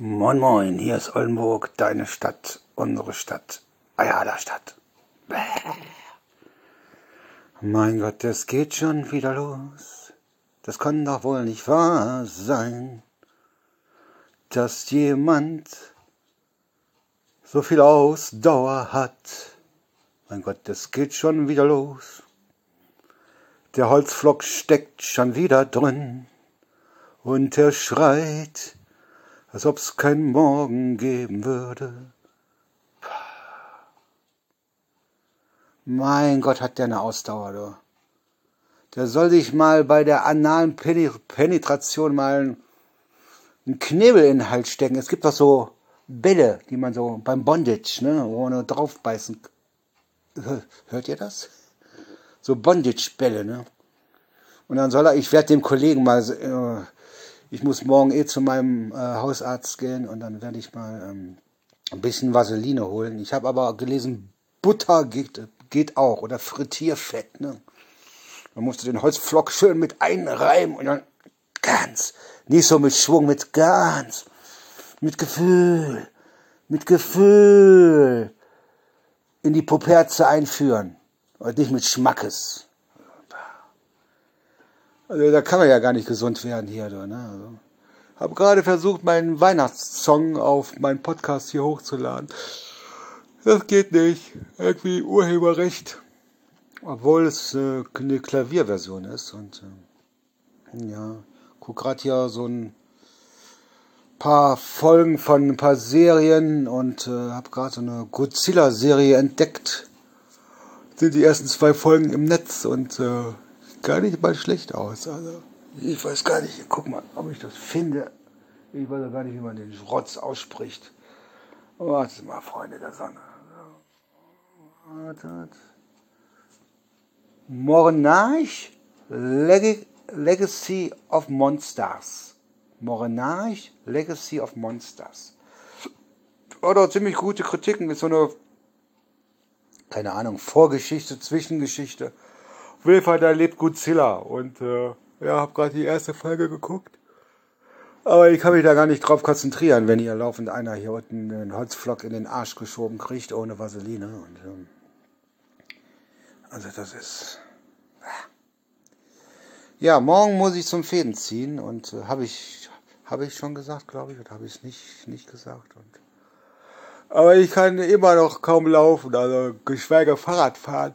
Moin Moin, hier ist Oldenburg, deine Stadt, unsere Stadt, Ayala Stadt. Bäh. Mein Gott, es geht schon wieder los. Das kann doch wohl nicht wahr sein, dass jemand so viel Ausdauer hat. Mein Gott, es geht schon wieder los. Der Holzflock steckt schon wieder drin und er schreit als ob's kein Morgen geben würde. Mein Gott, hat der eine Ausdauer, du. Der soll sich mal bei der analen Penetration mal einen Knebel in den Hals stecken. Es gibt doch so Bälle, die man so beim Bondage, ne, wo man draufbeißen. Hört ihr das? So Bondage-Bälle, ne? Und dann soll er, ich werde dem Kollegen mal äh, ich muss morgen eh zu meinem äh, Hausarzt gehen und dann werde ich mal ähm, ein bisschen Vaseline holen. Ich habe aber gelesen, Butter geht, geht auch oder Frittierfett. Ne? Man musste den Holzflock schön mit einreiben und dann ganz, nicht so mit Schwung, mit ganz, mit Gefühl, mit Gefühl in die Puperze einführen und nicht mit Schmackes. Also da kann man ja gar nicht gesund werden hier. Ne? Also, habe gerade versucht, meinen Weihnachtssong auf meinen Podcast hier hochzuladen. Das geht nicht. Irgendwie Urheberrecht. Obwohl es äh, eine Klavierversion ist. Und äh, ja, guck gerade hier so ein paar Folgen von ein paar Serien und äh, habe gerade so eine Godzilla-Serie entdeckt. Sind die ersten zwei Folgen im Netz und äh, gar nicht mal schlecht aus. Also, ich weiß gar nicht, guck mal, ob ich das finde. Ich weiß gar nicht, wie man den Rotz ausspricht. Warte mal, Freunde der Sonne. Wartet. Morenarch Leg Legacy of Monsters. Morenarch Legacy of Monsters. Oder ziemlich gute Kritiken mit so einer, keine Ahnung, Vorgeschichte, Zwischengeschichte Fall, da lebt Godzilla. Und äh, ja, habe gerade die erste Folge geguckt. Aber ich kann mich da gar nicht drauf konzentrieren, wenn hier laufend einer hier unten einen Holzflock in den Arsch geschoben kriegt, ohne Vaseline. Und, ähm, also das ist... Ja, morgen muss ich zum Fäden ziehen und äh, habe ich habe ich schon gesagt, glaube ich, oder habe ich es nicht nicht gesagt und aber ich kann immer noch kaum laufen, also geschweige Fahrrad fahren.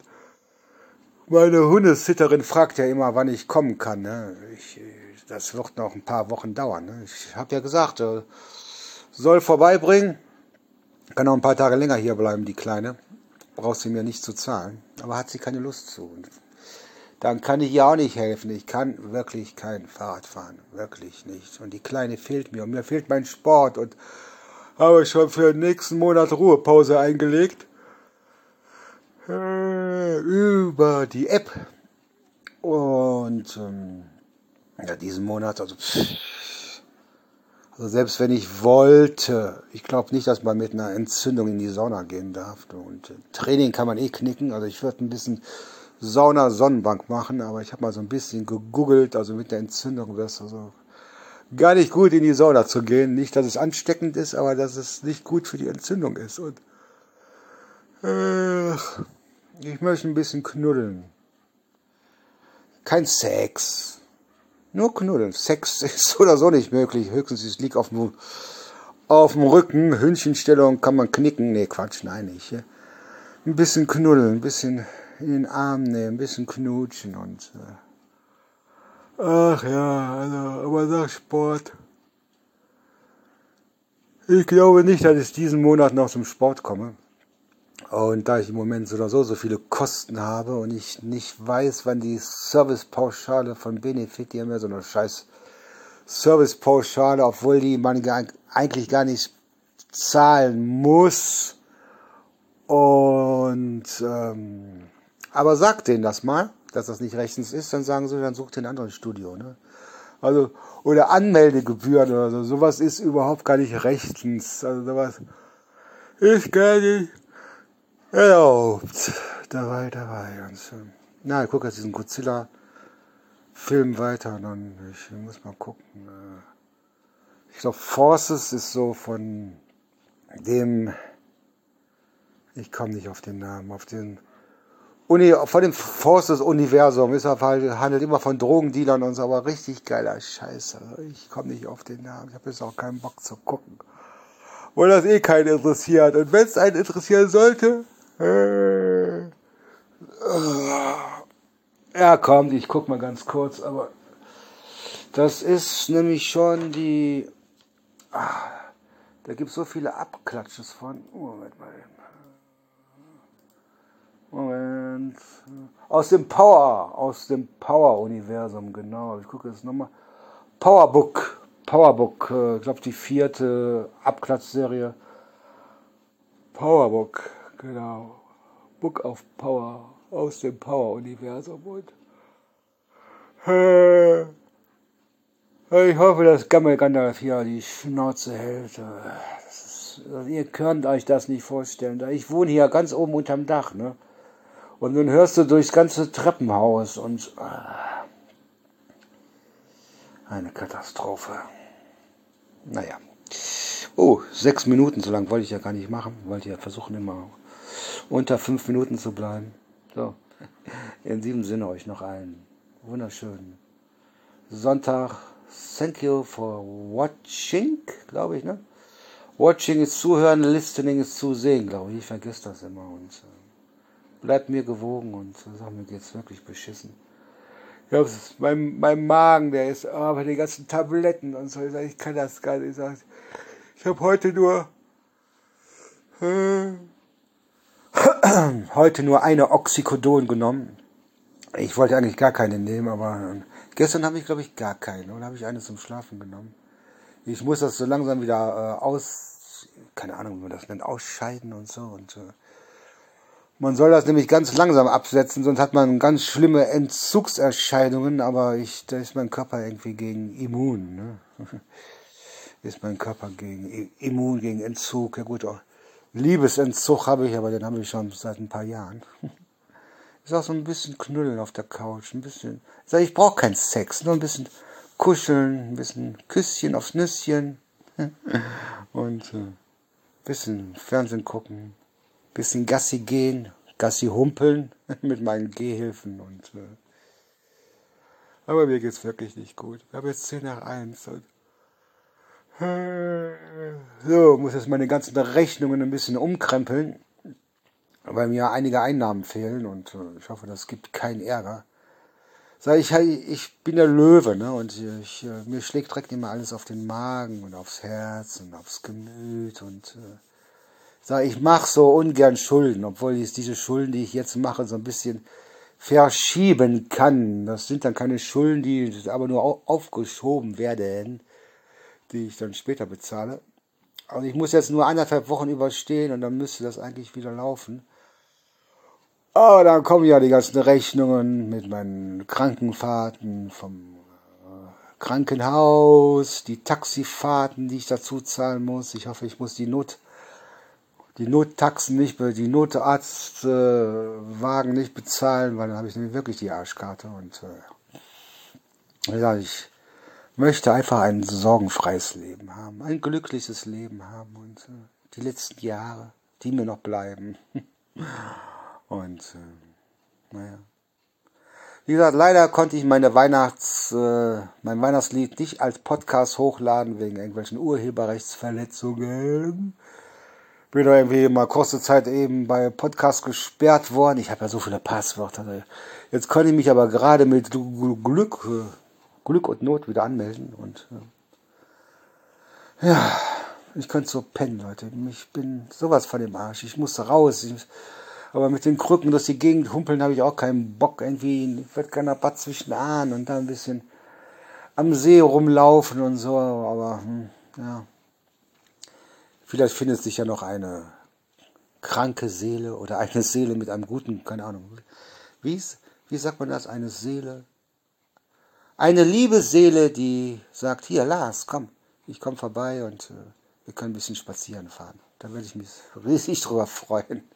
Meine Hundesitterin fragt ja immer, wann ich kommen kann. Ne? Ich, das wird noch ein paar Wochen dauern. Ne? Ich habe ja gesagt, äh, soll vorbeibringen. Kann noch ein paar Tage länger hier bleiben, die Kleine. Braucht sie mir nicht zu zahlen. Aber hat sie keine Lust zu. Und dann kann ich ihr auch nicht helfen. Ich kann wirklich kein Fahrrad fahren. Wirklich nicht. Und die Kleine fehlt mir. Und mir fehlt mein Sport. Und habe schon für den nächsten Monat Ruhepause eingelegt äh, über die App. Und ähm, ja, diesen Monat, also, also selbst wenn ich wollte, ich glaube nicht, dass man mit einer Entzündung in die Sauna gehen darf. Und äh, Training kann man eh knicken. Also ich würde ein bisschen Sauna-Sonnenbank machen, aber ich habe mal so ein bisschen gegoogelt, also mit der Entzündung wäre es also gar nicht gut in die Sauna zu gehen. Nicht, dass es ansteckend ist, aber dass es nicht gut für die Entzündung ist. Und äh, ich möchte ein bisschen knuddeln. Kein Sex. Nur knuddeln. Sex ist oder so nicht möglich. Höchstens es liegt auf dem, auf dem Rücken. Hündchenstellung kann man knicken. Nee, Quatsch, nein, nicht. Ein bisschen knuddeln, ein bisschen in den Arm nehmen, ein bisschen knutschen und. Äh, ach ja, also, aber sag Sport. Ich glaube nicht, dass ich diesen Monat noch zum Sport komme. Und da ich im Moment so oder so so viele Kosten habe und ich nicht weiß, wann die Servicepauschale von Benefit, die haben ja so eine scheiß Servicepauschale, obwohl die man eigentlich gar nicht zahlen muss. Und ähm, aber sagt denen das mal, dass das nicht rechtens ist, dann sagen sie, dann sucht ihr ein anderes Studio. Ne? Also, oder Anmeldegebühren oder so, sowas ist überhaupt gar nicht rechtens. Also sowas ist gar nicht erlaubt. Dabei, dabei. Und so. Na, ich gucke jetzt diesen Godzilla-Film weiter und dann ich muss mal gucken. Äh, Ich glaube, Forces ist so von dem, ich komme nicht auf den Namen, auf den Uni, von dem Forces-Universum ist er halt, handelt immer von Drogendealern und so, aber richtig geiler Scheiß. Also ich komme nicht auf den Namen. Ich habe jetzt auch keinen Bock zu gucken. Weil das eh keinen interessiert. Und wenn es einen interessieren sollte, ja, kommt, ich guck mal ganz kurz, aber das ist nämlich schon die, ah, da gibt es so viele Abklatsches von, Moment mal, Moment. Aus dem Power, aus dem Power-Universum, genau. Ich gucke jetzt nochmal. Powerbook, Powerbook, äh, ich glaube die vierte Abklatschserie. Powerbook, genau. Book of Power, aus dem Power-Universum. Und äh, ich hoffe, dass Gammel Gandalf hier die Schnauze hält. Ist, ihr könnt euch das nicht vorstellen. Ich wohne hier ganz oben unterm Dach, ne? Und dann hörst du durchs ganze Treppenhaus und äh, eine Katastrophe. Naja. Oh, sechs Minuten, so lang wollte ich ja gar nicht machen. Wollte ja versuchen, immer unter fünf Minuten zu bleiben. So. In diesem Sinne euch noch einen wunderschönen Sonntag. Thank you for watching, glaube ich, ne? Watching ist zuhören, listening ist zusehen, glaube ich. Ich vergesse das immer und äh, bleibt mir gewogen und sag mir geht's wirklich beschissen. Ich hab, mein, mein Magen, der ist aber oh, die ganzen Tabletten und so. Ich, sag, ich kann das gar nicht. sagen. ich habe heute nur äh, heute nur eine Oxycodon genommen. Ich wollte eigentlich gar keine nehmen, aber äh, gestern habe ich glaube ich gar keine oder habe ich eine zum Schlafen genommen. Ich muss das so langsam wieder äh, aus, keine Ahnung, wie man das nennt, ausscheiden und so und äh, man soll das nämlich ganz langsam absetzen, sonst hat man ganz schlimme Entzugserscheinungen, aber ich, da ist mein Körper irgendwie gegen immun. Ne? Ist mein Körper gegen immun, gegen Entzug. Ja gut, auch Liebesentzug habe ich, aber den habe ich schon seit ein paar Jahren. Ist auch so ein bisschen knuddeln auf der Couch, ein bisschen. Ich sage, ich brauche keinen Sex, nur ein bisschen kuscheln, ein bisschen Küsschen aufs Nüsschen und ein äh, bisschen Fernsehen gucken bisschen Gassi gehen, Gassi humpeln mit meinen Gehhilfen und äh, aber mir geht's wirklich nicht gut. Ich habe jetzt 10 nach 1 und so, muss jetzt meine ganzen Rechnungen ein bisschen umkrempeln, weil mir einige Einnahmen fehlen und äh, ich hoffe, das gibt keinen Ärger. Sag ich, ich bin der Löwe, ne? Und ich, äh, mir schlägt direkt immer alles auf den Magen und aufs Herz und aufs Gemüt und äh, sage, ich mache so ungern Schulden, obwohl ich diese Schulden, die ich jetzt mache, so ein bisschen verschieben kann. Das sind dann keine Schulden, die aber nur aufgeschoben werden, die ich dann später bezahle. Also ich muss jetzt nur anderthalb Wochen überstehen und dann müsste das eigentlich wieder laufen. Aber dann kommen ja die ganzen Rechnungen mit meinen Krankenfahrten vom äh, Krankenhaus, die Taxifahrten, die ich dazu zahlen muss. Ich hoffe, ich muss die Not die Nottaxen nicht, die Notarztwagen äh, nicht bezahlen, weil dann habe ich nämlich wirklich die Arschkarte und äh, ja, ich möchte einfach ein sorgenfreies Leben haben, ein glückliches Leben haben und äh, die letzten Jahre, die mir noch bleiben. und äh, naja. Wie gesagt, leider konnte ich meine Weihnachts, äh, mein Weihnachtslied nicht als Podcast hochladen wegen irgendwelchen Urheberrechtsverletzungen bin da irgendwie mal kurze Zeit eben bei Podcast gesperrt worden. Ich habe ja so viele Passwörter. Jetzt konnte ich mich aber gerade mit Glück, äh, Glück und Not wieder anmelden und äh, ja, ich könnte so pennen, Leute. Ich bin sowas von dem Arsch. Ich musste raus. Ich, aber mit den Krücken durch die Gegend humpeln habe ich auch keinen Bock. Irgendwie wird keiner Bad zwischen Ahn und da ein bisschen am See rumlaufen und so. Aber hm, ja, Vielleicht findet sich ja noch eine kranke Seele oder eine Seele mit einem guten, keine Ahnung. Wie, wie sagt man das? Eine Seele? Eine liebe Seele, die sagt, hier, Lars, komm, ich komme vorbei und äh, wir können ein bisschen spazieren fahren. Da würde ich mich riesig drüber freuen.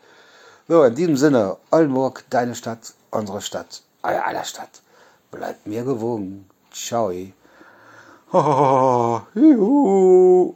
So, in diesem Sinne, Oldenburg, deine Stadt, unsere Stadt, euer aller Stadt. Bleibt mir gewogen. Ciao. Oh, juhu.